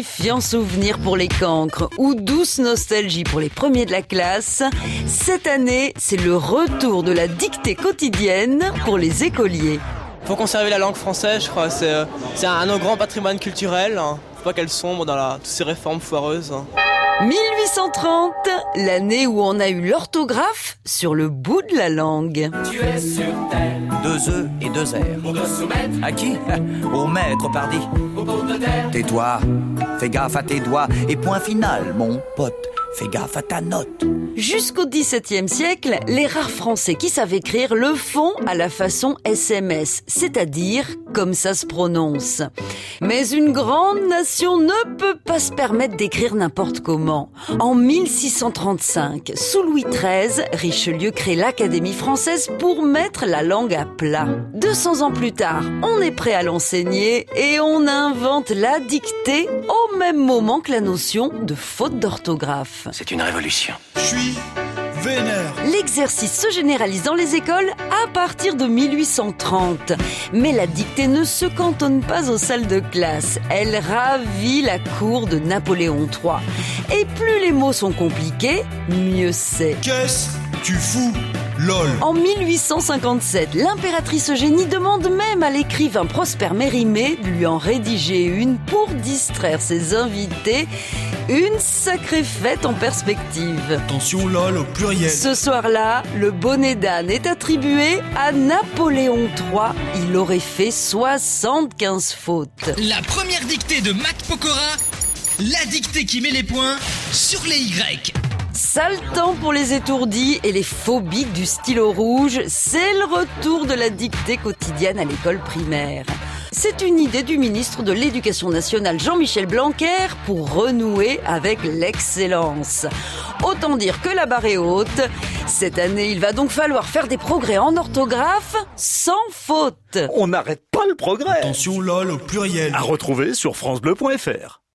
terrifiant souvenir pour les cancres ou douce nostalgie pour les premiers de la classe, cette année, c'est le retour de la dictée quotidienne pour les écoliers. Faut conserver la langue française, je crois. C'est, euh, un, un grand patrimoine culturel. hein. Faut pas qu'elle sombre dans toutes ces réformes foireuses. Hein. 1830, l'année où on a eu l'orthographe sur le bout de la langue. Deux œufs et deux airs. À qui? Au maître, pardi. Tais-toi, fais gaffe à tes doigts. Et point final, mon pote, fais gaffe à ta note. Jusqu'au XVIIe siècle, les rares Français qui savent écrire le font à la façon SMS, c'est-à-dire comme ça se prononce. Mais une grande nation ne peut pas se permettre d'écrire n'importe comment. En 1635, sous Louis XIII, Richelieu crée l'Académie française pour mettre la langue à plat. 200 ans plus tard, on est prêt à l'enseigner et on invente la dictée même moment que la notion de faute d'orthographe. C'est une révolution. Je suis vénère. L'exercice se généralise dans les écoles à partir de 1830. Mais la dictée ne se cantonne pas aux salles de classe. Elle ravit la cour de Napoléon III. Et plus les mots sont compliqués, mieux c'est. Qu'est-ce tu fous? LOL. En 1857, l'impératrice Eugénie demande même à l'écrivain Prosper Mérimée de lui en rédiger une pour distraire ses invités. Une sacrée fête en perspective. Attention LOL au pluriel. Ce soir-là, le bonnet d'âne est attribué à Napoléon III. Il aurait fait 75 fautes. La première dictée de Mac Pokora, la dictée qui met les points sur les Y. Sale temps pour les étourdis et les phobiques du stylo rouge, c'est le retour de la dictée quotidienne à l'école primaire. C'est une idée du ministre de l'Éducation nationale Jean-Michel Blanquer pour renouer avec l'excellence. Autant dire que la barre est haute. Cette année, il va donc falloir faire des progrès en orthographe sans faute. On n'arrête pas le progrès. Attention LOL au pluriel. À retrouver sur francebleu.fr.